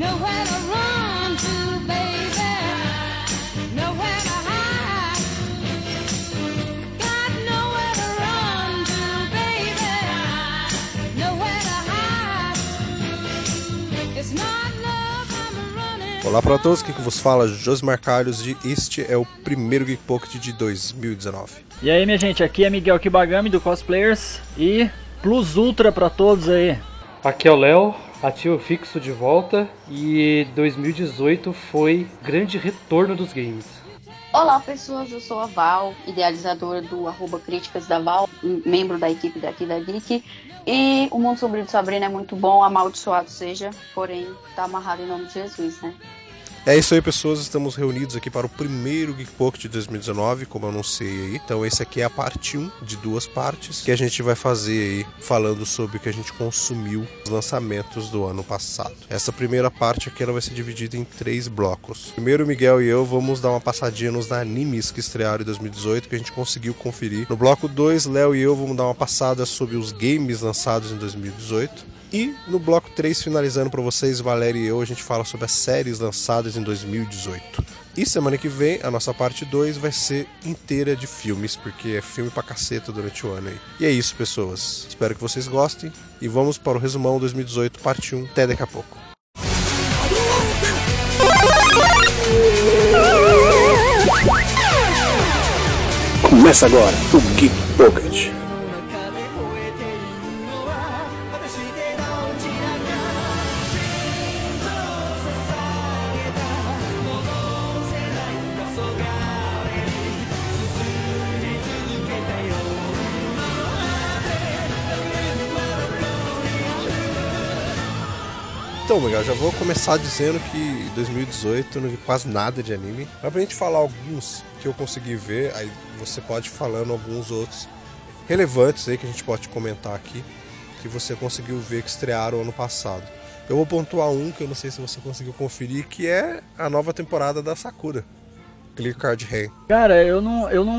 Nowhere to run to, baby. Nowhere to hide. Got nowhere to run to, baby. Nowhere to hide. It's not love I'm running. Olá para todos, que vos fala Josmar Carlos e este é o primeiro Geek Pocket de 2019. E aí, minha gente, aqui é Miguel Kibagami do Cosplayers e Plus Ultra pra todos aí. Aqui é o Léo, ativo fixo de volta e 2018 foi grande retorno dos games. Olá pessoas, eu sou a Val, idealizadora do arroba Críticas da Val, membro da equipe daqui da Geek. E o Mundo Sombrio de Sabrina é muito bom, amaldiçoado seja, porém tá amarrado em nome de Jesus, né? É isso aí, pessoas. Estamos reunidos aqui para o primeiro Geek Pocket de 2019, como eu anunciei aí. Então, esse aqui é a parte 1 de duas partes que a gente vai fazer aí, falando sobre o que a gente consumiu os lançamentos do ano passado. Essa primeira parte aqui ela vai ser dividida em três blocos. Primeiro, o Miguel e eu vamos dar uma passadinha nos animes que estrearam em 2018, que a gente conseguiu conferir. No bloco 2, Léo e eu vamos dar uma passada sobre os games lançados em 2018. E no bloco 3, finalizando para vocês, Valéria e eu, a gente fala sobre as séries lançadas em 2018. E semana que vem, a nossa parte 2 vai ser inteira de filmes, porque é filme pra caceta durante o ano aí. E é isso, pessoas. Espero que vocês gostem. E vamos para o resumão 2018, parte 1. Até daqui a pouco. Começa agora o Geek Pocket. Miguel, já vou começar dizendo que 2018 eu não vi quase nada de anime. Mas pra gente falar alguns que eu consegui ver, aí você pode falando alguns outros relevantes aí que a gente pode comentar aqui, que você conseguiu ver que estrearam ano passado. Eu vou pontuar um que eu não sei se você conseguiu conferir, que é a nova temporada da Sakura. Clear Card Rei. Cara, eu não, eu não,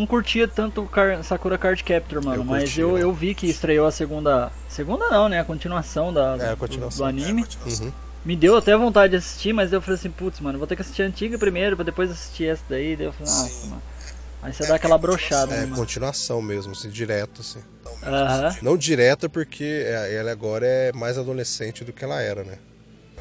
não curtia tanto o Car- Sakura Card Capture, mano, Eu mas curti, eu, né? eu vi que estreou a segunda. Segunda não, né? A continuação da, É, a do- continuação. do anime. Uhum. Me deu até vontade de assistir, mas eu falei assim, putz, mano, vou ter que assistir a antiga primeiro pra depois assistir essa daí. Daí eu falei, nossa, mano. Aí você dá aquela brochada, né, É mano? continuação mesmo, assim, direto, assim. Aham. Não direta porque é- ela agora é mais adolescente do que ela era, né?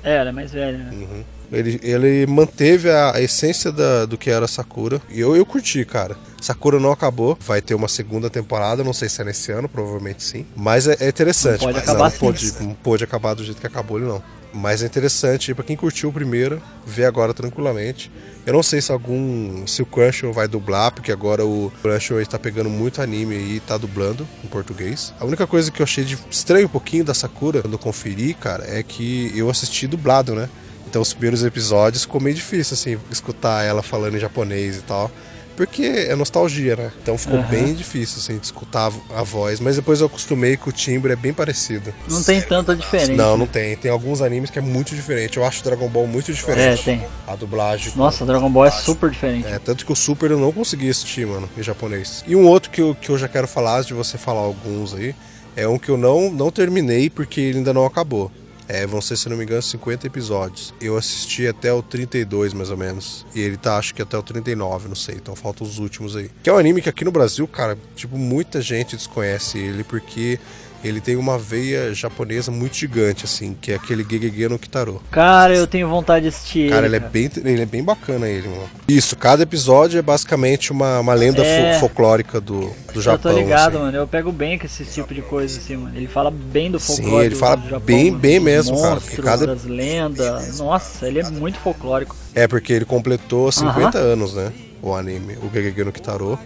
É, ela é mais velha, né? Uhum. Ele, ele manteve a, a essência da- do que era Sakura. E eu, eu curti, cara. Sakura não acabou. Vai ter uma segunda temporada. Não sei se é nesse ano, provavelmente sim. Mas é, é interessante. Não pode Mas acabar não, assim. pode, não pode acabar do jeito que acabou ele, não. Mas é interessante pra quem curtiu o primeiro, ver agora tranquilamente. Eu não sei se algum. se o Crunchyroll vai dublar, porque agora o Crunchyroll está pegando muito anime e tá dublando em português. A única coisa que eu achei de estranho um pouquinho da Sakura, quando eu conferi, cara, é que eu assisti dublado, né? Então os primeiros episódios ficou meio difícil, assim, escutar ela falando em japonês e tal. Porque é nostalgia, né? Então ficou Aham. bem difícil, assim, de escutar a voz. Mas depois eu acostumei que o timbre é bem parecido. Não tem tanta diferença. Não, não tem. Tem alguns animes que é muito diferente. Eu acho Dragon Ball muito É, diferente. tem. A dublagem. Nossa, Dragon Ball é super diferente. É, tanto que o Super eu não consegui assistir, mano, em japonês. E um outro que eu, que eu já quero falar, antes de você falar alguns aí, é um que eu não, não terminei porque ele ainda não acabou. É, vão ser, se não me engano, 50 episódios. Eu assisti até o 32, mais ou menos. E ele tá, acho que até o 39, não sei. Então faltam os últimos aí. Que é um anime que aqui no Brasil, cara, tipo, muita gente desconhece ele porque ele tem uma veia japonesa muito gigante, assim, que é aquele Gegege no Kitaro. Cara, eu tenho vontade de assistir Cara, ele é cara. bem, ele é bem bacana ele, mano. Isso, cada episódio é basicamente uma, uma lenda É. fo- folclórica do, do Japão. eu tô ligado, assim. mano. Eu pego bem com esse tipo de coisa, assim, mano. Ele fala bem do Sim, folclore ele do- fala do Japão, bem- mano. bem mesmo, cara, monstros, porque cada- das lendas. Nossa, ele é muito folclórico. É, porque ele completou 50 anos, né? O anime, o Gegege no Kitaro.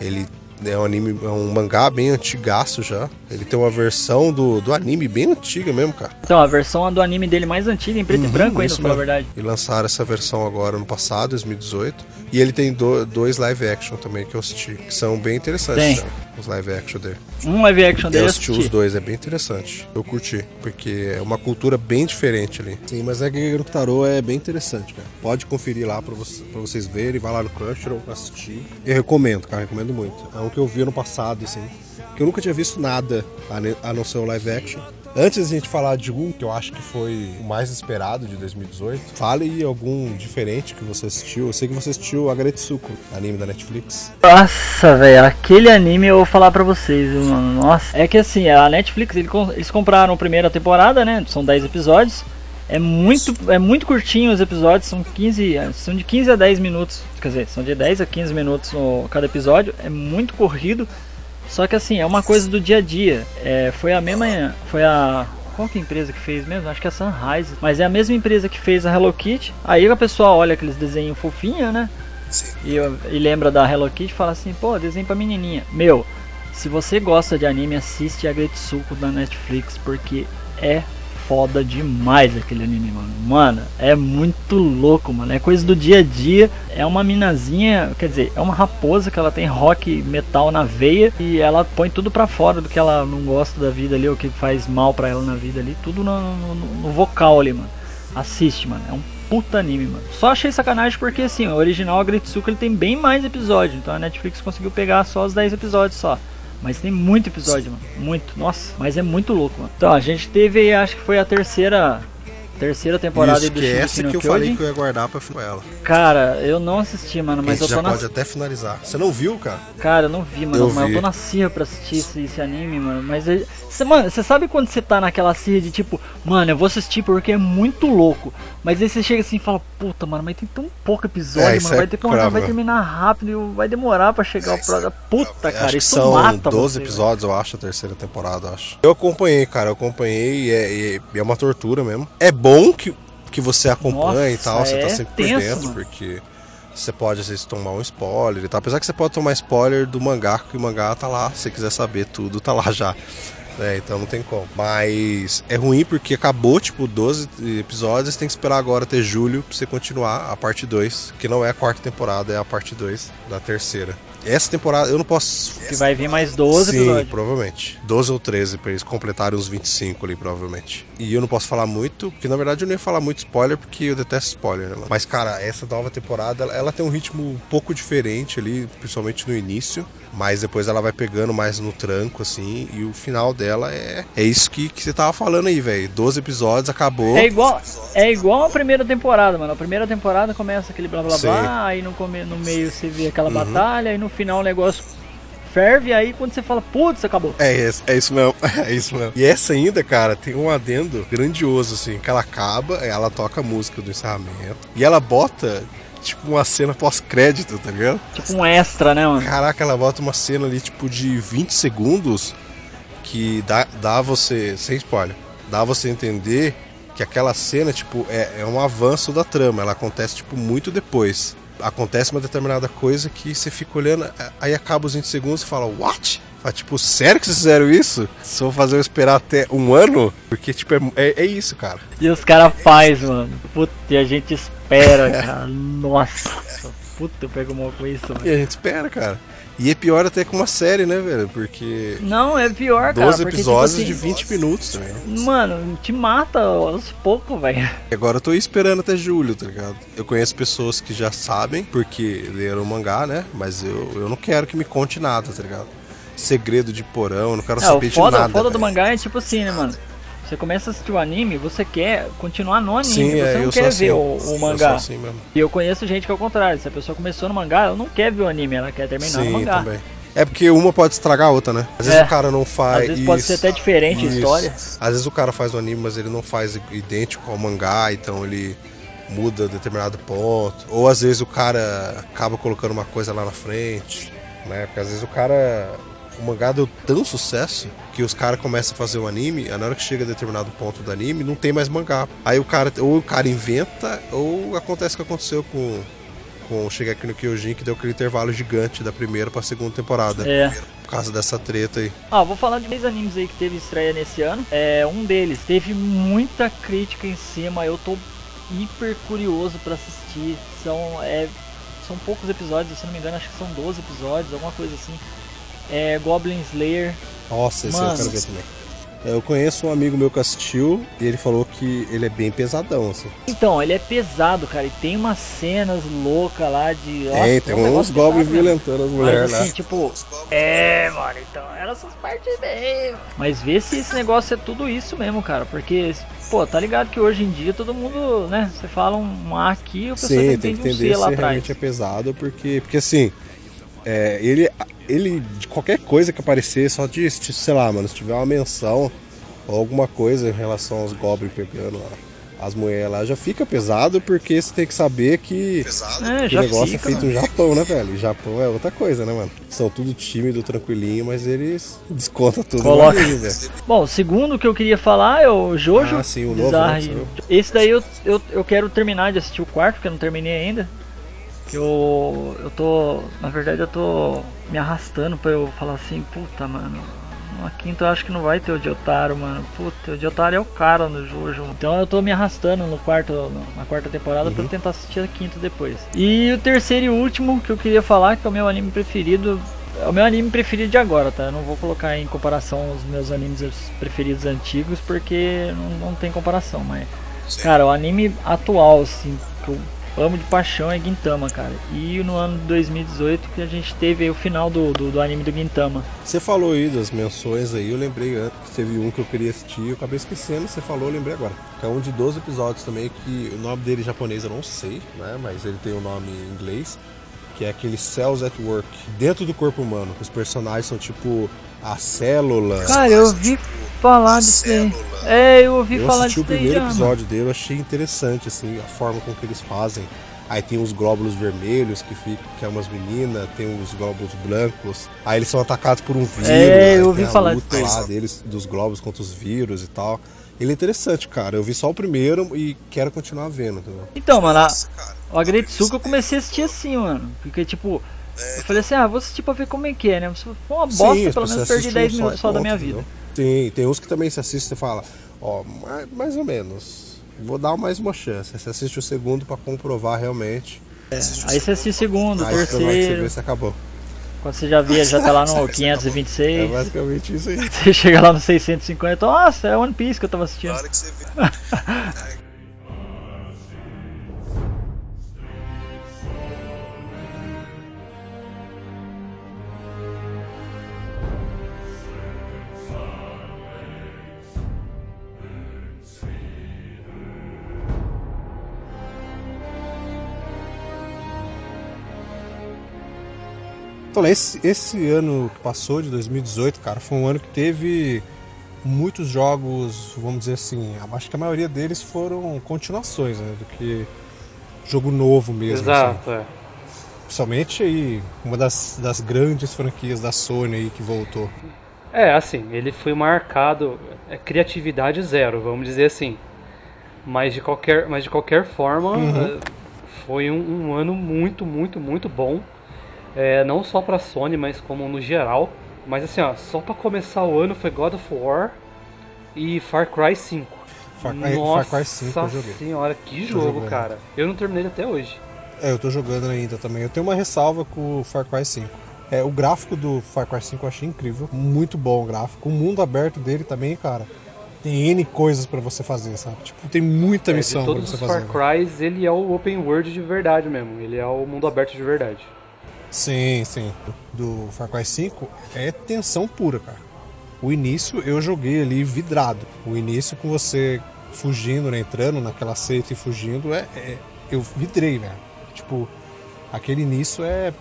Ele é um anime, é um mangá bem antigaço já. Ele tem uma versão do, do anime bem antiga mesmo, cara. Então, a versão do anime dele mais antiga, em preto e branco ainda, Uhum, Isso pra falar a mesmo. verdade. E lançaram essa versão agora no passado, 2018. E ele tem do- dois live action também que eu assisti, que são bem interessantes, Tem. né? Os live action dele. Um live action dele Eu eu assisti os assisti. dois, é bem interessante. Eu curti, porque é uma cultura bem diferente ali. Sim, mas é que no Tarô é bem interessante, cara. Pode conferir lá pra, você- pra vocês verem, vai lá no Crunchyroll assistir. Eu recomendo, cara, recomendo muito. É um que eu vi ano passado, assim. Que eu nunca tinha visto nada a não ser o live action. Antes de a gente falar de um que eu acho que foi o mais esperado de 2018, fale algum diferente que você assistiu. Eu sei que você assistiu Agretsuko, anime da Netflix. Nossa, velho, aquele anime eu vou falar pra vocês, mano. Nossa. É que assim, a Netflix, eles compraram a primeira temporada, né? São 10 episódios. É muito, é muito curtinho os episódios, são 15, são de 15 a 10 minutos. Quer dizer, são de 10 a 15 minutos no, cada episódio. É muito corrido. Só que assim, é uma coisa do dia a dia. É, foi a mesma. Foi a. Qual que é a empresa que fez mesmo? Acho que é a Sunrise. Mas é a mesma empresa que fez a Hello Kitty. Aí a pessoa olha aqueles desenhos fofinhos, né? E, eu- e lembra da Hello Kitty e fala assim, pô, desenho pra menininha. Meu, se você gosta de anime, assiste a Gretsuko da Netflix, porque é foda demais aquele anime, mano. Mano, é muito louco, mano. É coisa do dia a dia. É uma minazinha, quer dizer, é uma raposa que ela tem rock metal na veia e ela põe tudo pra fora do que ela não gosta da vida ali, o que faz mal pra ela na vida ali, tudo no, no- no vocal ali, mano. Assiste, mano. É um puta anime, mano. Só achei sacanagem porque assim, o original Agretsuko ele tem bem mais episódios, então a Netflix conseguiu pegar só os 10 episódios só. Mas tem muito episódio, mano. Muito. Nossa, mas é muito louco, mano. Então, a gente teve, acho que foi a terceira terceira temporada Isso, do que é eu Kyojin. falei que eu ia guardar pra filmar ela. Cara, eu não assisti, mano, mas eu já tô na pode até finalizar. Você não viu, cara? Cara, eu não vi, mano, Eu mas vi. eu tô na cirra pra assistir esse, esse anime, mano. Mas, é- cê, mano, você sabe quando você tá naquela cirra de tipo, mano, eu vou assistir porque é muito louco. Mas aí você chega assim e fala, puta, mano, mas tem tão pouco episódio, É, mano. é Vai ter que vai terminar rápido, e vai demorar pra chegar o próximo. Puta, cara, isso são mata 12 você, episódios, eu acho, a terceira temporada, eu acho. Eu acompanhei, cara, eu acompanhei e é, e é uma tortura mesmo. É bom que, que você acompanha e Nossa, tal, você tá é sempre tenso, por dentro, mano. porque você pode às vezes tomar um spoiler e tal. Apesar que você pode tomar spoiler do mangá, que o mangá tá lá, se você quiser saber tudo, tá lá já. É, então não tem como. Mas é ruim porque acabou, tipo, 12 episódios, tem que esperar agora até julho pra você continuar a parte 2, que não é a quarta temporada, é a parte 2 da terceira. Essa temporada eu não posso Que vai vir mais 12 Sim, episódios. provavelmente. 12 ou 13 pra eles completarem os 25 ali, provavelmente. E eu não posso falar muito, porque na verdade eu não ia falar muito spoiler, porque eu detesto spoiler, né? mano? Mas, cara, essa nova temporada, ela- ela tem um ritmo um pouco diferente ali, principalmente no início. Mas depois ela vai pegando mais no tranco, assim, e o final dela é, é isso que, que você tava falando aí, velho. 12 episódios, acabou. É igual, é igual a primeira temporada, mano. A primeira temporada começa aquele blá blá Sim. Uhum. blá, aí no, come, no meio você vê aquela batalha, aí no final o negócio ferve, aí quando você fala, putz, acabou. É, isso- é isso mesmo, é isso mesmo. E essa ainda, cara, tem um adendo grandioso, assim, que ela acaba, ela toca a música do encerramento, e ela bota, tipo, uma cena pós-crédito, tá ligado? Tipo um extra, né, mano? Caraca, ela bota uma cena ali, tipo, de 20 segundos, que dá, dá você, sem spoiler, dá você entender que aquela cena, tipo, é, é um avanço da trama, ela acontece, tipo, muito depois. Acontece uma determinada coisa que você fica olhando, aí acaba os 20 segundos e fala, what? Fala, tipo, sério que vocês fizeram isso? Eu fazer eu esperar até um ano? Porque, tipo, é, é, é isso, cara. E os caras faz, mano. Puta, e a gente espera, cara. Nossa. Puta, eu pego mal com isso, mano. E a gente espera, cara. E é pior até com uma série, né, velho? Porque Não, é pior, cara. 12 porque, episódios tipo de assim, 20 minutos também. Mano, te mata aos poucos, velho. E Agora eu tô esperando até julho, tá ligado? Eu conheço pessoas que já sabem, porque leram o mangá, né? Mas eu, eu não quero que me conte nada, tá ligado? Segredo de porão, não quero É, saber foda, de nada. o foda do velho. mangá é tipo assim, né, mano? Você começa a assistir o anime, você quer continuar no anime, Sim, você é, não eu quer assim. ver o, o Eu mangá. assim mesmo. E eu conheço gente que é o contrário. Se a pessoa começou no mangá, ela não quer ver o anime, ela quer terminar Sim, mangá. também. É porque uma pode estragar a outra, né? Às vezes É. o cara não faz. Às vezes pode ser isso, até diferente a isso. história. Às vezes o cara faz o anime, mas ele não faz idêntico ao mangá, então ele muda determinado ponto. Ou às vezes o cara acaba colocando uma coisa lá na frente, né? Porque às vezes o cara. O mangá deu tão sucesso que os caras começam a fazer o anime, na hora que chega a determinado ponto do anime, não tem mais mangá. Aí o cara, ou o cara inventa, ou acontece o que aconteceu com, com o Shigeki no Kyojin, que deu aquele intervalo gigante da primeira pra segunda temporada. É. Por causa dessa treta aí. Ah, vou falar de dois animes aí que teve estreia nesse ano. É, um deles teve muita crítica em cima. Eu tô hiper curioso pra assistir. São, é, são poucos episódios, se não me engano, acho que são 12 episódios, alguma coisa assim. É Goblin Slayer. Nossa, esse eu Mano. quero ver também. Eu conheço um amigo meu que assistiu e ele falou que ele é bem pesadão, assim. Então, ele é pesado, cara, e tem umas cenas loucas lá de. Nossa, é tem um uns goblins violentando as mulheres lá. assim, tipo, é, mano, então eram essas partes bem. Mas vê se esse negócio é tudo isso mesmo, cara. Porque, pô, tá ligado que hoje em dia todo mundo, né? Você fala um A aqui, o pessoal Sim, tem que um entender C lá se atrás. realmente é pesado, porque, porque assim, é, ele, ele, de qualquer coisa que aparecer, só de, de, sei lá, mano, se tiver uma menção ou alguma coisa em relação aos goblins pegando a- as mulheres lá, já fica pesado, porque você tem que saber que, É, que já o negócio fica, é feito mano. no Japão, né, velho? E Japão é outra coisa, né, mano? São tudo tímido, tranquilinho, mas eles descontam tudo Coloca. anime, velho. Bom, o segundo que eu queria falar é o Jojo. Ah, sim, o novo, né, Esse daí eu, eu, eu quero terminar de assistir o quarto, porque eu não terminei ainda. Que eu, eu tô. Na verdade, eu tô me arrastando pra eu falar assim: puta, mano. Na quinta eu acho que não vai ter o Diotaro, mano. Puta, o Diotaro é o cara no Jojo. Então eu tô me arrastando no quarto, na quarta temporada pra eu tentar assistir a quinta depois. E o terceiro e último que eu queria falar, que é o meu anime preferido, é o meu anime preferido de agora, tá? Eu não vou colocar em comparação os meus animes preferidos antigos, porque não, não tem comparação, mas. Cara, o anime atual, assim, que eu amo de paixão é Gintama, cara. E no ano de 2018 que a gente teve o final do, do, do anime do Gintama. Você falou aí das menções aí, eu lembrei antes, teve um que eu queria assistir, eu acabei esquecendo, você falou, eu lembrei agora. Que é um de 12 episódios também, que o nome dele em japonês eu não sei, né? Mas ele tem o nome em inglês, que é aquele Cells at Work. Dentro do corpo humano, os personagens são tipo a célula. Cara, eu ouvi falar disso daí. É, eu ouvi eu falar assisti disso o daí primeiro já. mano. episódio dele, eu achei interessante, assim, a forma com que eles fazem. Aí tem os glóbulos vermelhos, que, fica, que é umas meninas, tem os glóbulos brancos. Aí eles são atacados por um vírus. É, eu ouvi falar luta disso lá deles, dos glóbulos contra os vírus e tal. Ele é interessante, cara. Eu vi só o primeiro e quero continuar vendo, entendeu? Então, mano, a, o Agretsuko eu comecei a assistir assim, mano. Porque, tipo, eu falei assim, ah, vou assistir pra ver como é que é, né? For uma bosta, Sim, pelo menos perdi assiste 10 um só minutos só da minha entendeu? vida. Tem, tem uns que também se assiste e fala, ó, mais, mais ou menos. Vou dar mais uma chance. Você assiste o segundo pra comprovar realmente. Aí você assiste o segundo, o Aí você vai você terceiro. vê se acabou. Quando você já via, já tá lá no É 526. basicamente isso aí. Você chega lá no 650, nossa, é One Piece que eu tava assistindo. Então, esse, esse ano que passou, de 2018, cara, foi um ano que teve muitos jogos, vamos dizer assim, acho que a maioria deles foram continuações, né, do que jogo novo mesmo. assim. Exato, é. Principalmente aí, uma das, das grandes franquias da Sony aí que voltou. É, assim, ele foi marcado, é, criatividade zero, vamos dizer assim. Mas de qualquer, mas de qualquer forma, é, foi um, um ano muito, muito, muito bom. É, não só pra Sony, mas como no geral. Mas assim, ó, só pra começar o ano foi God of War e Far Cry 5. Far Nossa Far Cry 5 eu joguei. senhora, que jogo, cara. Eu não terminei ele até hoje. É, eu tô jogando ainda também. Eu tenho uma ressalva com o Far Cry 5. É, o gráfico do Far Cry 5 eu achei incrível. Muito bom o gráfico. O mundo aberto dele também, cara. Tem N coisas pra você fazer, sabe? Tipo, tem muita É, de missão pra você os fazer. Far Crys, ele é o open world de verdade mesmo. Ele é o mundo aberto de verdade. Sim, sim. Do Far Cry 5 é tensão pura, cara. O início eu joguei ali vidrado. O início com você fugindo, né? Entrando naquela seita e fugindo, é, é- eu vidrei, velho. Tipo, aquele início é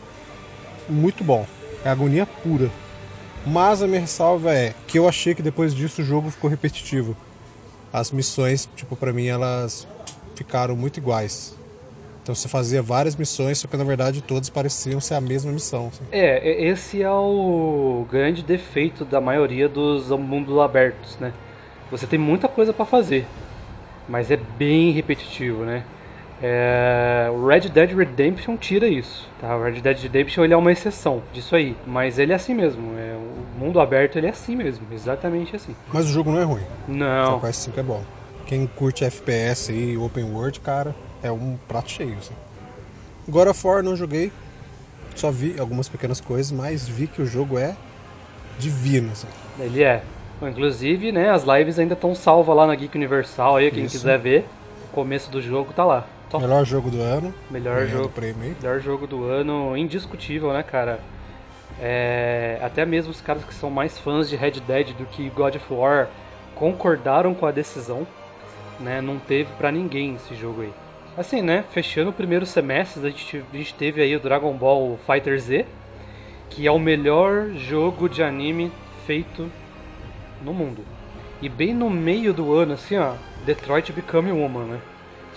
muito bom. É agonia pura. Mas a minha ressalva é que eu achei que depois disso o jogo ficou repetitivo. As missões, tipo, pra mim elas ficaram muito iguais. Então você fazia várias missões, só que na verdade todas pareciam ser a mesma missão. assim. É, esse é o grande defeito da maioria dos mundos abertos, né? Você tem muita coisa pra fazer, mas é bem repetitivo, né? É, o Red Dead Redemption tira isso, tá? O Red Dead Redemption ele é uma exceção disso aí, mas ele é assim mesmo. É, o mundo aberto ele é assim mesmo, exatamente assim. Mas o jogo não é ruim. Não, Cry 5 é bom. Quem curte FPS e open world, cara, é um prato cheio. Assim. God of War não joguei, só vi algumas pequenas coisas, mas vi que o jogo é divino. Assim. ele é. Inclusive, né, as lives ainda estão salvas lá na Geek Universal aí, quem Isso. quiser ver. O começo do jogo tá lá. Top. Melhor jogo do ano. Melhor jogo. prêmio. Melhor jogo do ano, indiscutível, né, cara? É, até mesmo os caras que são mais fãs de Red Dead do que God of War concordaram com a decisão, né? Não teve pra ninguém esse jogo aí. Assim, né? Fechando o primeiro semestre, a gente, a gente teve aí o Dragon Ball Fighter Z, que é o melhor jogo de anime feito no mundo. E bem no meio do ano, assim, ó, Detroit Become Human, né?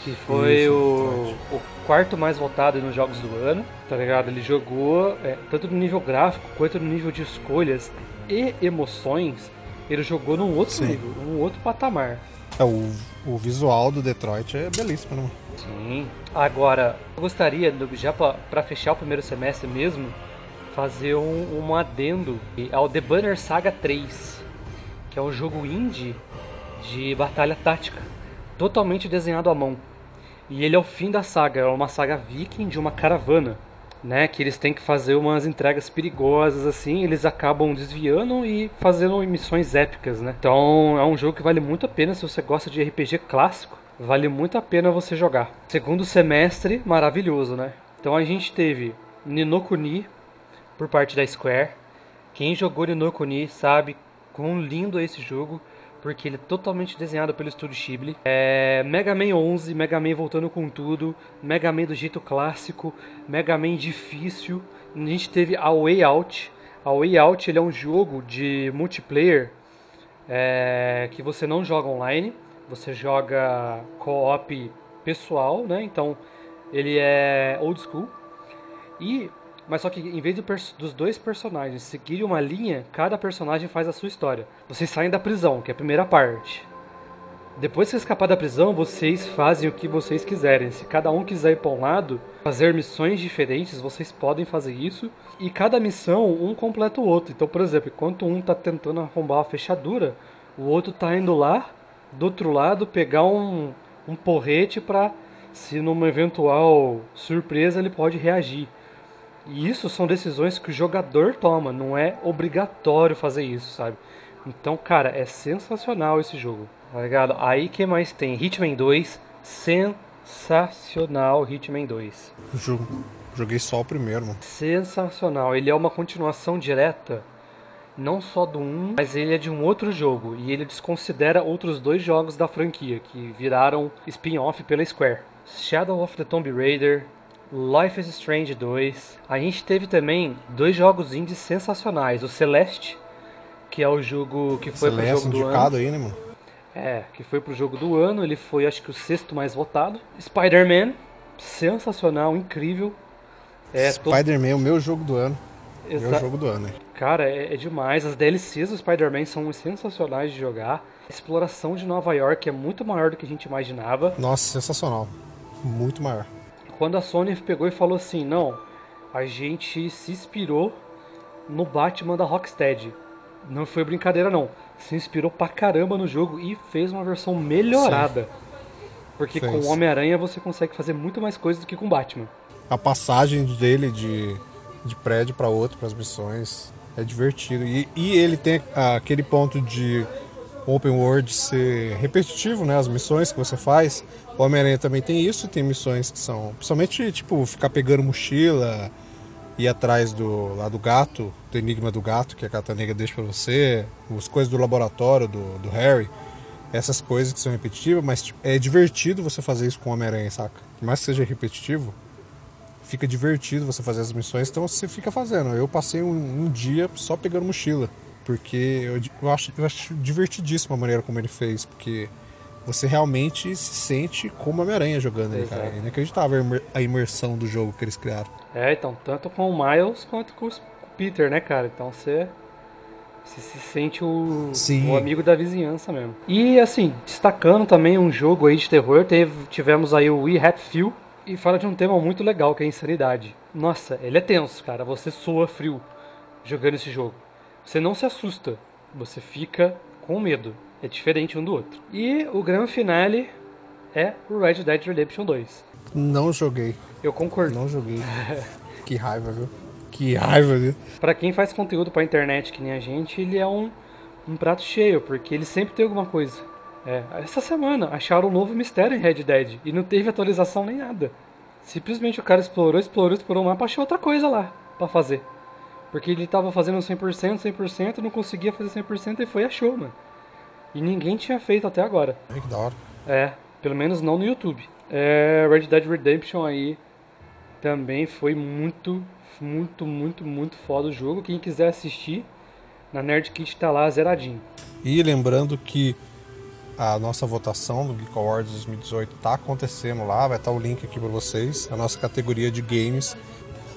Que foi Isso, o, o quarto mais votado nos jogos do ano, tá ligado? Ele jogou, é, tanto no nível gráfico quanto no nível de escolhas e emoções, ele jogou num outro Sim. nível, num outro patamar. É, o, o visual do Detroit é belíssimo, né? Sim. Agora, eu gostaria, já pra fechar o primeiro semestre mesmo, fazer um, um adendo ao The Banner Saga 3, que é um jogo indie de batalha tática, totalmente desenhado à mão. E ele é o fim da saga, é uma saga viking de uma caravana, né? Que eles têm que fazer umas entregas perigosas assim, eles acabam desviando e fazendo missões épicas, né? Então é um jogo que vale muito a pena se você gosta de RPG clássico, vale muito a pena você jogar. Segundo semestre, maravilhoso, né? Então a gente teve Ninokuni por parte da Square. Quem jogou Ninokuni sabe quão lindo é esse jogo, porque ele é totalmente desenhado pelo estúdio Ghibli. É Mega Man 11, Mega Man voltando com tudo, Mega Man do jeito clássico, Mega Man difícil. A gente teve a Way Out. A Way Out ele é um jogo de multiplayer é, que você não joga online, você joga co-op pessoal, né? Então ele é old school. E mas só que em vez do dos dois personagens seguirem uma linha, cada personagem faz a sua história. Vocês saem da prisão, que é a primeira parte. Depois que escapar da prisão, vocês fazem o que vocês quiserem. Se cada um quiser ir para um lado, fazer missões diferentes, vocês podem fazer isso. E cada missão, um completa o outro. Então, por exemplo, enquanto um tá tentando arrombar a fechadura, o outro tá indo lá, do outro lado, pegar um, um porrete para, se numa eventual surpresa, ele pode reagir. E isso são decisões que o jogador toma, não é obrigatório fazer isso, sabe? Então, cara, é sensacional esse jogo, tá ligado? Aí que mais tem? Hitman 2, sensacional Hitman 2. Jo- Joguei só o primeiro, mano. Sensacional, ele é uma continuação direta, não só do 1, mas ele é de um outro jogo, e ele desconsidera outros dois jogos da franquia, que viraram spin-off pela Square. Shadow of the Tomb Raider, Life is Strange 2. A gente teve também dois jogos indies sensacionais. O Celeste, que é o jogo que foi pro Celeste jogo do ano. aí, né, mano? É, que foi pro jogo do ano. Ele foi, acho que, o sexto mais votado. Spider-Man, sensacional, incrível. É, Spider-Man é o meu jogo do ano. Meu Exa- jogo do ano, hein? Cara, é, é demais. As DLCs do Spider-Man são sensacionais de jogar. A exploração de Nova York é muito maior do que a gente imaginava. Nossa, sensacional. Muito maior. Quando a Sony pegou e falou assim: não, a gente se inspirou no Batman da Rocksteady. Não foi brincadeira, não. Se inspirou pra caramba no jogo e fez uma versão melhorada. Porque Fez. com o Homem-Aranha você consegue fazer muito mais coisas do que com o Batman. A passagem dele de, de prédio pra outro, pras missões, é divertido. E, e ele tem aquele ponto de open world ser repetitivo, né? As missões que você faz. O Homem-Aranha também tem isso, tem missões que são. Principalmente, tipo, ficar pegando mochila, ir atrás do lá do gato, do enigma do gato que a Gata Negra deixa pra você, as coisas do laboratório do, do Harry. Essas coisas que são repetitivas, mas tipo, é divertido você fazer isso com o Homem-Aranha, saca? Por mais que seja repetitivo, fica divertido você fazer as missões, então você fica fazendo. Eu passei um, um dia só pegando mochila, porque eu, eu, acho, eu acho divertidíssima a maneira como ele fez, porque você realmente se sente como Homem-Aranha jogando ele, cara. É inacreditável a imer- a imersão do jogo que eles criaram. É, então, tanto com o Miles quanto com o Peter, né, cara? Então você, você se sente o, o amigo da vizinhança mesmo. E assim, destacando também um jogo aí de terror, teve, tivemos aí o We Few e fala de um tema muito legal que é a insanidade. Nossa, ele é tenso, cara. Você soa frio jogando esse jogo. Você não se assusta, você fica com medo. É diferente um do outro. E o grande finale é o Red Dead Redemption 2. Não joguei, Eu concordo. não joguei. que raiva, viu? Que raiva, viu? Pra quem faz conteúdo pra internet que nem a gente, ele é um um prato cheio, porque ele sempre tem alguma coisa. É, essa semana acharam um novo mistério em Red Dead e não teve atualização nem nada. Simplesmente o cara explorou, explorou, explorou o mapa, achou outra coisa lá pra fazer. Porque ele tava fazendo 100%, 100%, não conseguia fazer 100% e foi e achou, mano. E ninguém tinha feito até agora. Ai, que da hora. É, pelo menos não no YouTube. É, Red Dead Redemption aí também foi muito, muito, muito, muito foda o jogo. Quem quiser assistir, na Nerd Kit tá lá zeradinho. E lembrando que a nossa votação do Geek Awards 2018 tá acontecendo lá, vai estar o link aqui para vocês. A nossa categoria de games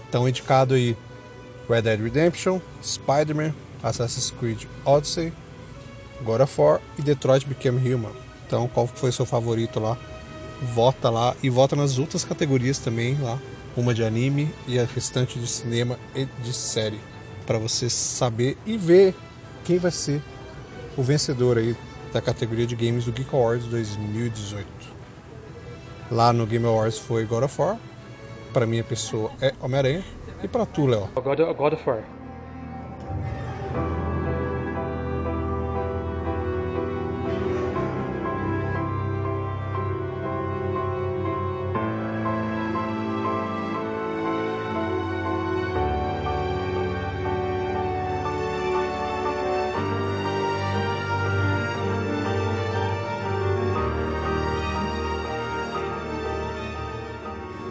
estão indicado aí Red Dead Redemption, Spider-Man, Assassin's Creed Odyssey, God of War e Detroit Become Human. Então, qual foi seu favorito lá? Vota lá e vota nas outras categorias também lá, uma de anime e a restante de cinema e de série, para você saber e ver quem vai ser o vencedor aí da categoria de games do Geek Awards 2018. Lá no Game Awards foi God of War, para minha pessoa é Homem-Aranha e para tu, Léo. God, God of War.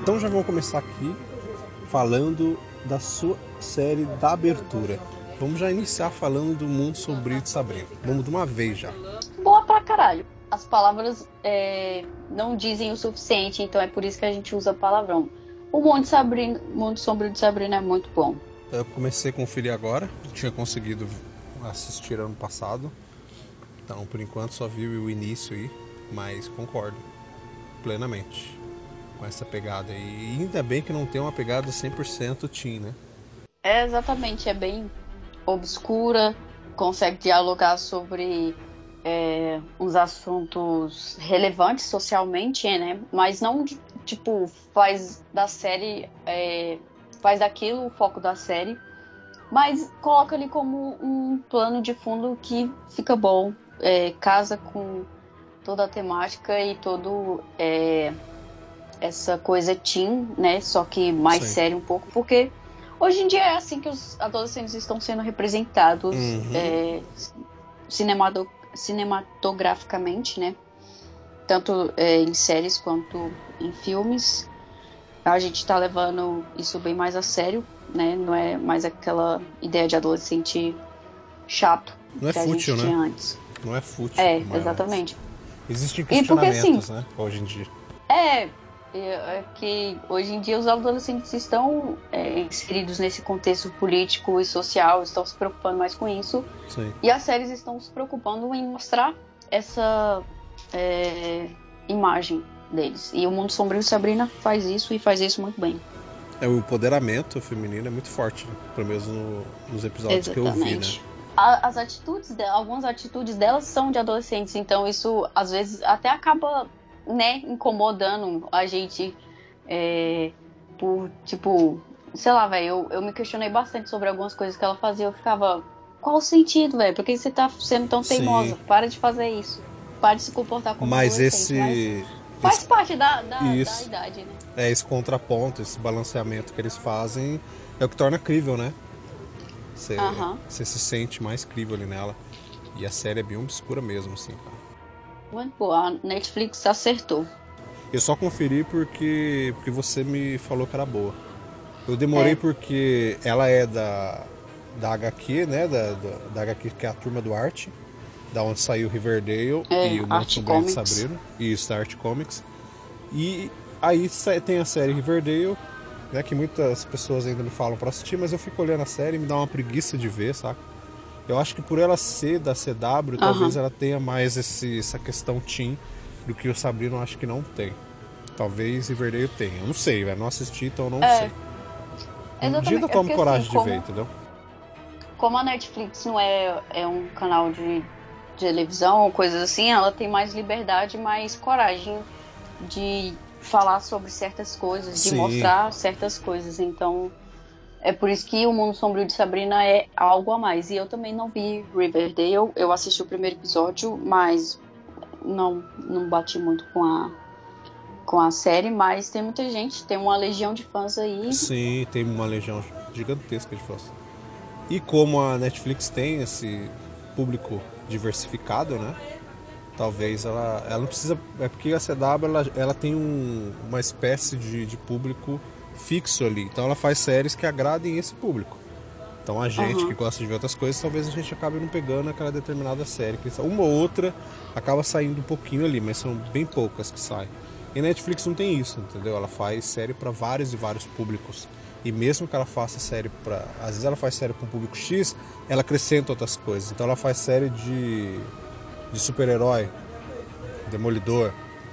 Então já vamos começar aqui falando da sua série da abertura. Vamos já iniciar falando do mundo sombrio de Sabrina. Vamos de uma vez já. Boa pra caralho. As palavras é, não dizem o suficiente, então é por isso que a gente usa palavrão. O Mundo, Sabrina, Mundo Sombrio de Sabrina é muito bom. Eu comecei a conferir agora, tinha conseguido assistir ano passado. Então, por enquanto, só vi o início aí, mas concordo plenamente com essa pegada. E ainda bem que não tem uma pegada 100% teen, né? É exatamente, é bem obscura, consegue dialogar sobre é, uns assuntos relevantes socialmente, né? Mas não tipo faz da série, é, faz daquilo o foco da série, mas coloca ali como um plano de fundo que fica bom, é, casa com toda a temática e todo é, essa coisa teen, né? Só que mais Sim. sério um pouco, porque hoje em dia é assim que os adolescentes estão sendo representados Uhum. é, cinemado- cinematograficamente, né? Tanto é, em séries quanto em filmes. A gente tá levando isso bem mais a sério, né? Não é mais aquela ideia de adolescente chato Não é que a fútil, gente né? tinha antes. Não é fútil. É, exatamente. antes. Existem E porque, questionamentos, né? Hoje em dia. É, é que hoje em dia os adolescentes estão é, inseridos nesse contexto político e social, estão se preocupando mais com isso. Sim. E as séries estão se preocupando em mostrar essa é, imagem deles. E o Mundo Sombrio Sabrina faz isso e faz isso muito bem. É, o empoderamento feminino é muito forte, né? Pelo menos no- nos episódios que eu vi, né? Exatamente. A- As atitudes, de- algumas atitudes delas são de adolescentes, então isso às vezes até acaba, né, incomodando a gente é, por, tipo, sei lá, velho, eu, eu me questionei bastante sobre algumas coisas que ela fazia, eu ficava, qual o sentido, velho? Por que você tá sendo tão Sim. teimosa? Para de fazer isso. Para de se comportar como Mas adolescente. esse, Mas faz esse, parte da, da, da Isso. idade, né? é, esse contraponto, esse balanceamento que eles fazem é o que torna crível, né? Você, Aham. você se sente mais crível ali nela. E a série é bem obscura mesmo, assim, cara. Muito boa, a Netflix acertou. Eu só conferi porque, porque você me falou que era boa. Eu demorei É. porque ela é da, da HQ, né? Da, da, da HQ que é a turma do Arte, da onde saiu Riverdale É, e o Sombrio de. Sabrina. Isso, da Arte Comics. E aí tem a série Riverdale, né? Que muitas pessoas ainda me falam pra assistir, mas eu fico olhando a série e me dá uma preguiça de ver, saca? Eu acho que por ela ser da CW, talvez ela tenha mais esse, essa questão teen do que o Sabrina eu acho que não tem. Talvez Riverdale tenha. Eu não sei, velho. Não assisti, então eu não É, sei. Um Exatamente. dia eu tomo coragem assim, de como- ver, entendeu? como a Netflix não é, é um canal de, de televisão ou coisas assim, ela tem mais liberdade, mais coragem de falar sobre certas coisas, de Sim. mostrar certas coisas. Então, É por isso que o Mundo Sombrio de Sabrina é algo a mais. E eu também não vi Riverdale. Eu assisti o primeiro episódio, mas não, não bati muito com a, com a série. Mas tem muita gente, tem uma legião de fãs aí. Sim, tem uma legião gigantesca de fãs. E como a Netflix tem esse público diversificado, né? Talvez ela, ela não precisa. É porque a CW ela, ela tem um- uma espécie de, de público fixo ali. Então ela faz séries que agradem esse público. Então a gente Aham. que gosta de ver outras coisas, talvez a gente acabe não pegando aquela determinada série. Uma ou outra acaba saindo um pouquinho ali, mas são bem poucas que saem. E a Netflix não tem isso, entendeu? Ela faz série para vários e vários públicos. E mesmo que ela faça série para, às vezes ela faz série para um público X, ela acrescenta outras coisas. Então ela faz série de de super-herói, Demolidor.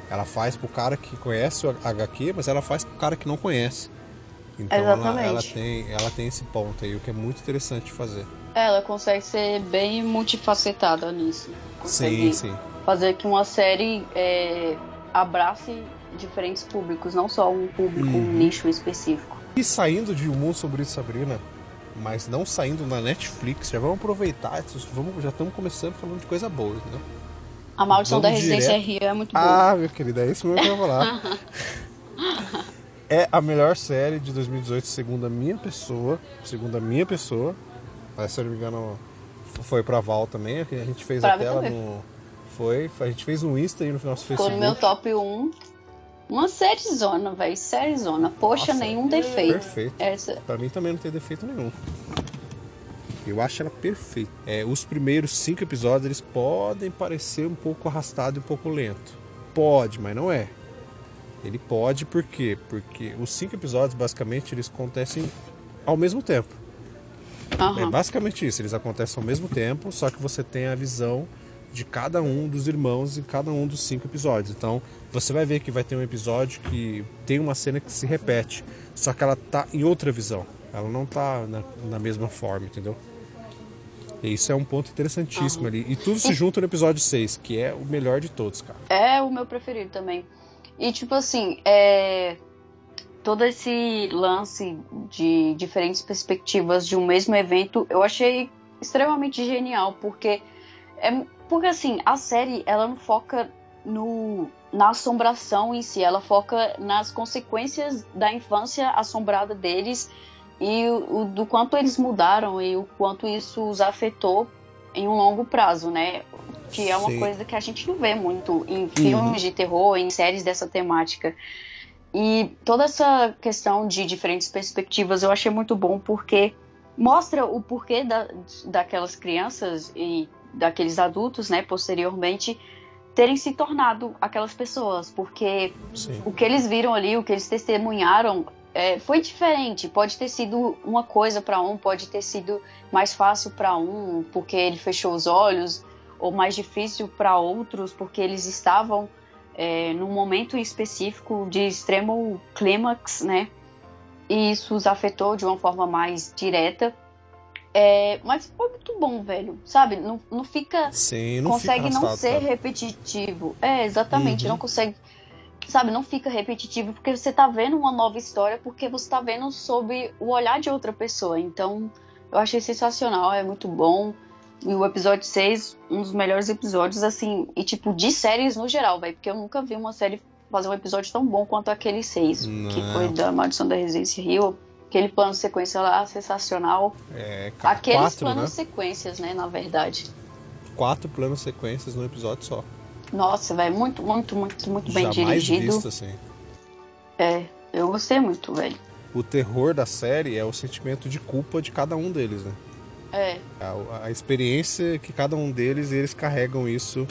Ela faz pro cara que conhece o HQ, mas ela faz pro cara que não conhece. Então ela, ela tem, ela tem esse ponto aí, o que é muito interessante de fazer. Ela consegue ser bem multifacetada nisso. Consegue Sim, sim. fazer que uma série é, abrace diferentes públicos, não só um público, um Uhum. nicho específico. E saindo de O Mundo Sobre Sabrina, mas não saindo na Netflix, já vamos aproveitar, vamos, já estamos começando falando de coisa boa, entendeu? A Maldição Vamos da Residência direto. Rio é muito boa. Ah, meu querido, é isso mesmo que eu vou falar. é a melhor série de 2018, segundo a minha pessoa. Segundo a minha pessoa. Se eu não me engano, foi pra Val também. A gente fez Pra a tela também. no. Foi, a gente fez um Insta aí no nosso Ficou Facebook. no meu top 1. Uma sériezona, velho. Sériezona. Poxa, Nossa, nenhum defeito. Perfeito. Essa, Pra mim também não tem defeito nenhum. Eu acho ela perfeita. É, os primeiros cinco episódios eles podem parecer um pouco arrastado e um pouco lento. Pode, mas não é. Ele pode por quê? Porque os cinco episódios basicamente eles acontecem ao mesmo tempo. É aham. basicamente isso, eles acontecem ao mesmo tempo, só que você tem a visão de cada um dos irmãos em cada um dos cinco episódios. Então, você vai ver que vai ter um episódio que tem uma cena que se repete, só que ela tá em outra visão. Ela não tá na, na mesma forma, entendeu? Isso é um ponto interessantíssimo ali. E tudo se junta no episódio 6, que é o melhor de todos, cara. É o meu preferido também. E tipo assim, é... todo esse lance de diferentes perspectivas de um mesmo evento, eu achei extremamente genial, porque é porque assim, a série ela não foca no na assombração em si, ela foca nas consequências da infância assombrada deles e o, do quanto eles mudaram e o quanto isso os afetou em um longo prazo, né? Que é uma Sim. coisa que a gente não vê muito em filmes de terror, em séries dessa temática. E toda essa questão de diferentes perspectivas eu achei muito bom porque mostra o porquê da, daquelas crianças e daqueles adultos, né, posteriormente, terem se tornado aquelas pessoas. Porque Sim. o que eles viram ali, o que eles testemunharam, é, foi diferente. Pode ter sido uma coisa para um, pode ter sido mais fácil para um, porque ele fechou os olhos, ou mais difícil para outros, porque eles estavam é, num momento específico de extremo clímax, né? E isso os afetou de uma forma mais direta. É, mas foi muito bom, velho. Sabe? Não, não fica Sim, não consegue fica não ser repetitivo. É, exatamente, Uhum. não consegue, sabe, não fica repetitivo porque você tá vendo uma nova história, porque você tá vendo sob o olhar de outra pessoa. Então, eu achei sensacional, é muito bom. E o episódio 6, um dos melhores episódios, assim, e tipo, de séries no geral, velho, porque eu nunca vi uma série fazer um episódio tão bom quanto aquele 6, que foi da Maldição da Residência Rio. Aquele plano sequência lá, sensacional. É, cara, Aqueles quatro, planos né? sequências, né, na verdade. Quatro planos sequências num episódio só. Nossa, velho, muito, muito, muito, muito bem Jamais dirigido. visto assim. É, eu gostei muito, velho. O terror da série é o sentimento de culpa de cada um deles, né? É, A, a experiência que cada um deles, eles carregam isso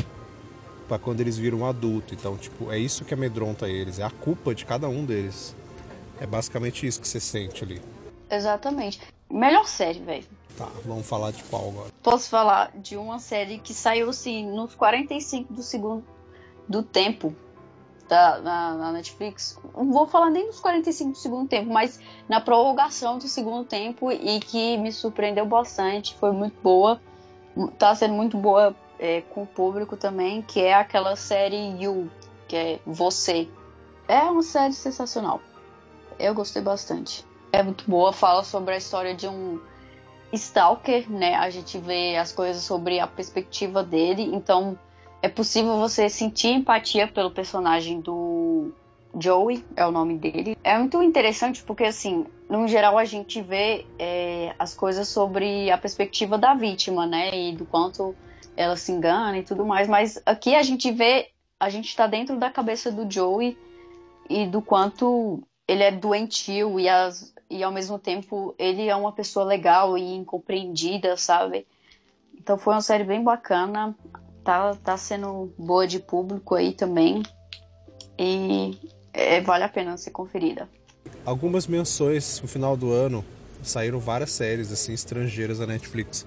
pra quando eles viram um adulto. Então, tipo, é isso que amedronta eles, é a culpa de cada um deles. É basicamente isso que você sente ali. exatamente. Melhor série, velho. Tá, vamos falar de qual agora? Posso falar de uma série que saiu, assim, nos 45 do segundo do tempo da, na, na Netflix. Não vou falar nem nos 45 do segundo tempo, mas na prorrogação do segundo tempo e que me surpreendeu bastante. Foi muito boa. Tá sendo muito boa é, com o público também, que é aquela série You, que é Você. É uma série sensacional. Eu gostei bastante. É muito boa, fala sobre a história de um stalker, né? A gente vê as coisas sobre a perspectiva dele, então é possível você sentir empatia pelo personagem do Joey, é o nome dele. É muito interessante porque, assim, no geral a gente vê é, as coisas sobre a perspectiva da vítima, né? E do quanto ela se engana e tudo mais. Mas aqui a gente vê, a gente tá dentro da cabeça do Joey e do quanto ele é doentio e, as, e ao mesmo tempo ele é uma pessoa legal e incompreendida, sabe? Então foi uma série bem bacana. Tá, tá sendo boa de público aí também. E é, vale a pena ser conferida. Algumas menções no final do ano saíram várias séries assim estrangeiras da Netflix.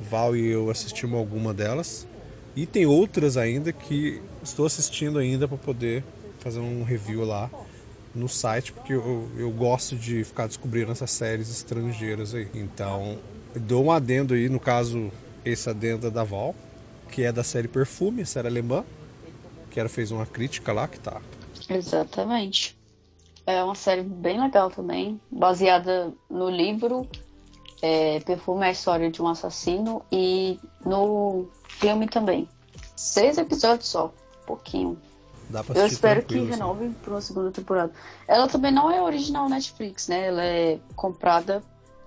Val e eu assistimos alguma delas e tem outras ainda que estou assistindo ainda para poder fazer um review lá no site porque eu, eu gosto de ficar descobrindo essas séries estrangeiras aí. Então dou um adendo aí no caso esse adendo é da Val que é da série Perfume, série alemã que ela fez uma crítica lá que tá Exatamente. É uma série bem legal também, baseada no livro é, Perfume é a história de um assassino e no filme também. Seis episódios só, pouquinho. Dá pra Eu espero que assim. renove para uma segunda temporada. Ela também não é original Netflix, né? Ela é comprada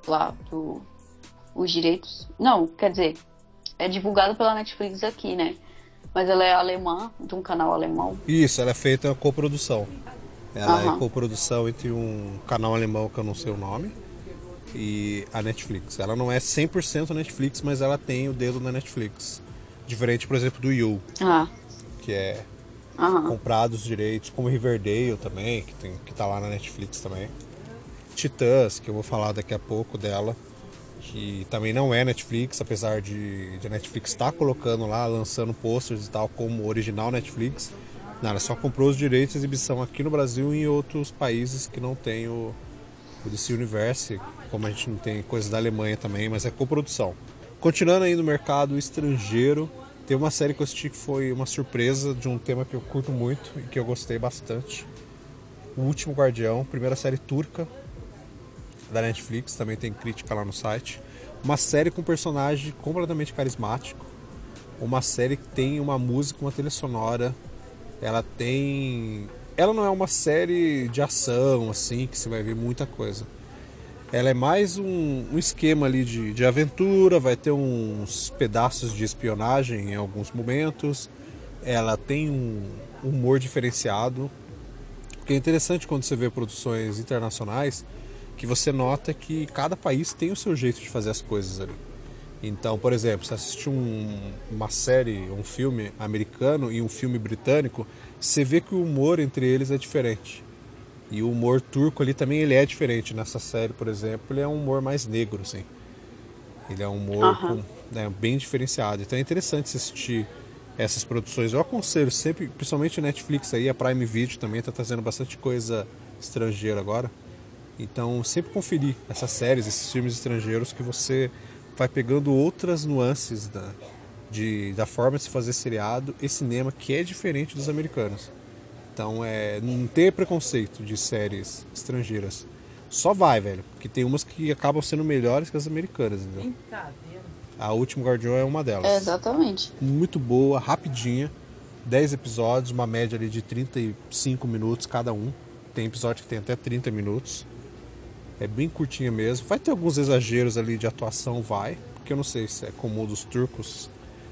lá do os direitos. Não, quer dizer, é divulgada pela Netflix aqui, né? Mas ela é alemã, de um canal alemão. Isso, ela é feita em coprodução. Ela é Aham. coprodução entre um canal alemão que eu não sei o nome e a Netflix. Ela não é 100% Netflix, mas ela tem o dedo na Netflix. Diferente, por exemplo, do You, Ah, que é aham. comprado os direitos, como Riverdale também, que, tem, que tá lá na Netflix também. Titãs, que eu vou falar daqui a pouco dela, que também não é Netflix, apesar de, de a Netflix estar colocando lá, lançando posters e tal, como original Netflix. Ela só comprou os direitos de exibição aqui no Brasil e em outros países que não tem o, o DC Universe, como a gente não tem coisa da Alemanha também, mas é coprodução. Continuando aí no mercado estrangeiro, tem uma série que eu assisti que foi uma surpresa de um tema que eu curto muito e que eu gostei bastante. O Último Guardião, primeira série turca da Netflix, também tem crítica lá no site. Uma série com um personagem completamente carismático. Uma série que tem uma música, uma trilha sonora. Ela tem. Ela não é uma série de ação, assim, que você vai ver muita coisa. Ela é mais um, um esquema ali de, de aventura, vai ter uns pedaços de espionagem em alguns momentos. Ela tem um humor diferenciado. Porque é interessante quando você vê produções internacionais que você nota que cada país tem o seu jeito de fazer as coisas ali. Então, por exemplo, se assistir um, uma série, um filme americano e um filme britânico, você vê que o humor entre eles é diferente. E o humor turco ali também ele é diferente. Nessa série, por exemplo, ele é um humor mais negro, assim. Ele é um humor Aham. com- né, bem diferenciado. Então é interessante assistir essas produções. Eu aconselho sempre, principalmente a Netflix aí, a Prime Video também está trazendo bastante coisa estrangeira agora. Então sempre conferir essas séries, esses filmes estrangeiros que você vai pegando outras nuances da, de, da forma de se fazer seriado e cinema que é diferente dos americanos. Então é não ter preconceito de séries estrangeiras. Só vai, velho, porque tem umas que acabam sendo melhores que as americanas, entendeu? A Último Guardião é uma delas É, exatamente. muito boa, rapidinha. 10 episódios, uma média ali de 35 minutos cada um. Tem episódio que tem até 30 minutos. É bem curtinha mesmo. Vai ter alguns exageros ali de atuação, vai. Porque eu não sei se é comum dos turcos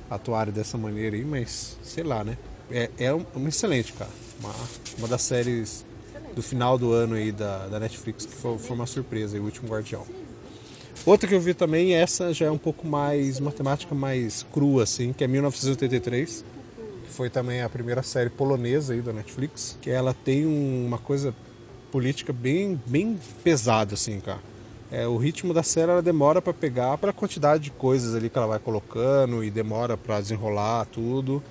atuarem dessa maneira aí, mas sei lá, né? É, é um, um excelente, cara. Uma, uma das séries do final do ano aí da, da Netflix que foi, foi uma surpresa, o último Guardião. Outra que eu vi também, essa já é um pouco mais, uma temática mais crua, assim, que é 1983, que foi também a primeira série polonesa aí da Netflix, que ela tem um- uma coisa política bem, bem pesada, assim, cara. É, o ritmo da série ela demora pra pegar pela quantidade de coisas ali que ela vai colocando e demora pra desenrolar tudo,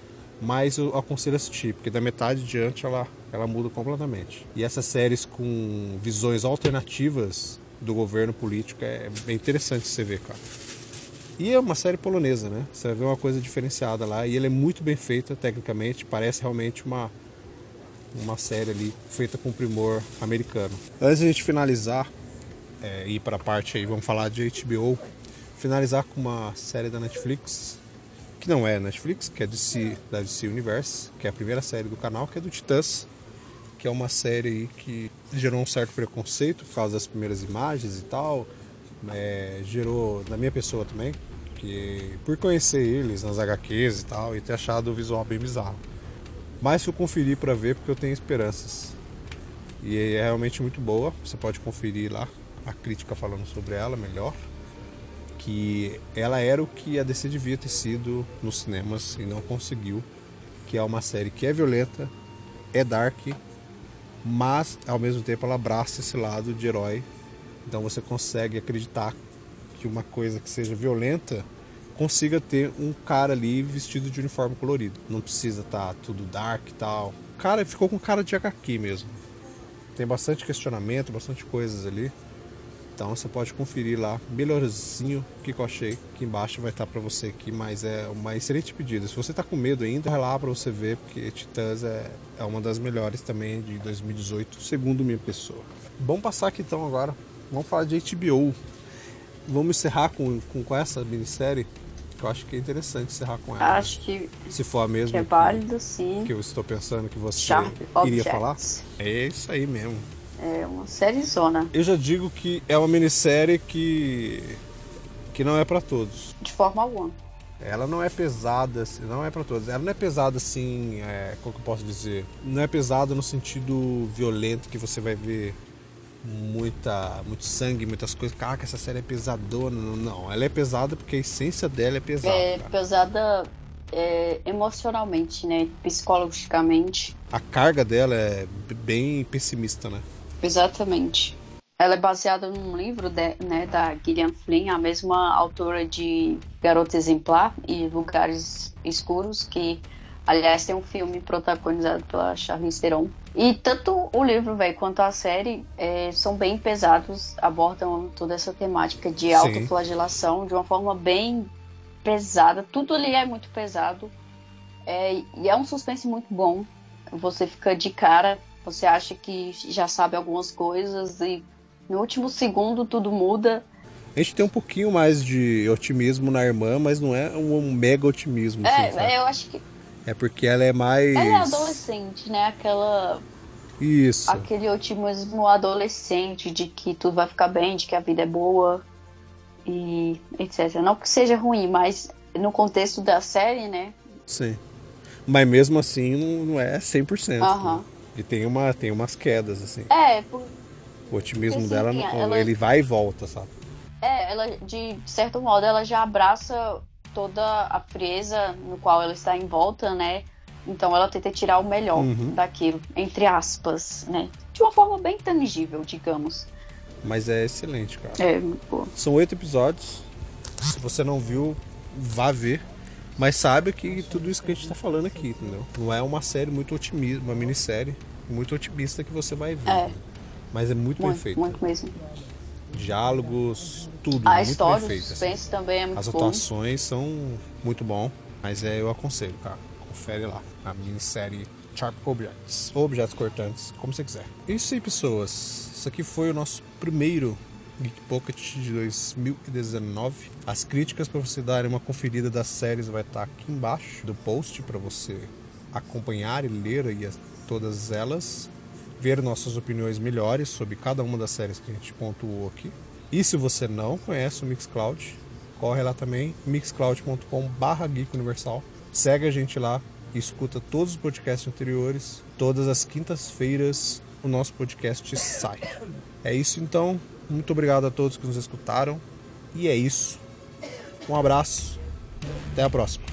mas eu aconselho assistir, porque da metade diante ela, ela muda completamente. E essas séries com visões alternativas do governo político é bem interessante você ver, cara. E é uma série polonesa, né? Você ver uma coisa diferenciada lá e ela é muito bem feita tecnicamente, parece realmente uma uma série ali feita com primor americano. Antes de a gente finalizar, é, ir para a parte aí, vamos falar de HBO, finalizar com uma série da Netflix, que não é Netflix, que é DC, da DC Universe, que é a primeira série do canal, que é do Titãs, que é uma série que gerou um certo preconceito por causa das primeiras imagens e tal, é, gerou na minha pessoa também, que por conhecer eles nas HQs e tal, e ter achado o visual bem bizarro. Mas eu conferi para ver porque eu tenho esperanças. E é realmente muito boa, você pode conferir lá a crítica falando sobre ela melhor. Que ela era o que a DC devia ter sido nos cinemas e não conseguiu. Que é uma série que é violenta, é dark, mas ao mesmo tempo ela abraça esse lado de herói. Então você consegue acreditar que uma coisa que seja violenta consiga ter um cara ali vestido de uniforme colorido. Não precisa estar tudo dark e tal. Cara ficou com cara de HQ mesmo. Tem bastante questionamento, bastante coisas ali. Então você pode conferir lá, melhorzinho o que eu achei. Aqui embaixo vai estar para você aqui, mas é uma excelente pedida. Se você tá com medo ainda, vai lá para você ver, porque Titãs é, é uma das melhores também de 2018, segundo minha pessoa. Vamos passar aqui então agora. Vamos falar de HBO. Vamos encerrar com, com, com essa minissérie. Que eu acho que é interessante encerrar com ela. Acho que, Se for a mesma que é válido, sim. que eu estou pensando que você Sharp iria Objects. falar. É isso aí mesmo. É uma série zona, Eu já digo que é uma minissérie que que não é pra todos. de forma alguma. Ela não é pesada, assim, não é pra todos. Ela não é pesada assim, é, como que eu posso dizer? Não é pesada no sentido violento que você vai ver muita, muito sangue, muitas coisas. Caraca, essa série é pesadona. Não, Não, ela é pesada porque a essência dela é pesada. É cara. pesada é, emocionalmente, né? Psicologicamente. A carga dela é bem pessimista, né? Exatamente. Ela é baseada num livro de- né, da Gillian Flynn, a mesma autora de Garota Exemplar e Lugares Escuros, que, aliás, tem um filme protagonizado pela Charlize Theron. E tanto o livro, velho, quanto a série é, são bem pesados, abordam toda essa temática de Sim. autoflagelação de uma forma bem pesada. Tudo ali é muito pesado. É, e é um suspense muito bom. Você fica de cara, você acha que já sabe algumas coisas e no último segundo tudo muda. A gente tem um pouquinho mais de otimismo na irmã, mas não é um, mega otimismo. assim? É, eu acho que É porque ela é mais. ela é adolescente, né? Aquela, Isso. aquele otimismo adolescente de que tudo vai ficar bem, de que a vida é boa e etc. Não que seja ruim, mas no contexto da série, né? Sim. Mas mesmo assim não, não é 100%. Aham. né? E tem, uma, tem umas quedas, assim. É, por- O otimismo Sim, dela, sim, não- ela- ele vai e volta, sabe? É, ela, de certo modo, ela já abraça toda a frieza no qual ela está envolta, né? Então ela tenta tirar o melhor Uhum. daquilo, entre aspas, né? De uma forma bem tangível, digamos. Mas é excelente, cara. É, muito boa. São oito episódios. Se você não viu, vá ver. Mas sabe que tudo isso que a gente tá falando aqui, entendeu? Não é uma série muito otimista, uma minissérie muito otimista que você vai ver. É, Mas é muito, bem muito, feito. muito mesmo. Diálogos, tudo A muito história, bem feito. assim. também é muito As bom. atuações são muito bom, mas é, eu aconselho, cara. Confere lá. A minissérie Sharp Objects. Ou Objetos Cortantes, como você quiser. Isso aí, pessoas. Isso aqui foi o nosso primeiro Geek Pocket de 2019. As críticas para você darem uma conferida das séries vai estar aqui embaixo do post para você acompanhar e ler aí as- todas elas. Ver nossas opiniões melhores sobre cada uma das séries que a gente pontuou aqui. E se você não conhece o Mixcloud, corre lá também, mixcloud.com.br Geek Universal. Segue a gente lá e escuta todos os podcasts anteriores. Todas as quintas-feiras o nosso podcast sai. É isso então. Muito obrigado a todos que nos escutaram. E é isso. Um abraço. Até a próxima.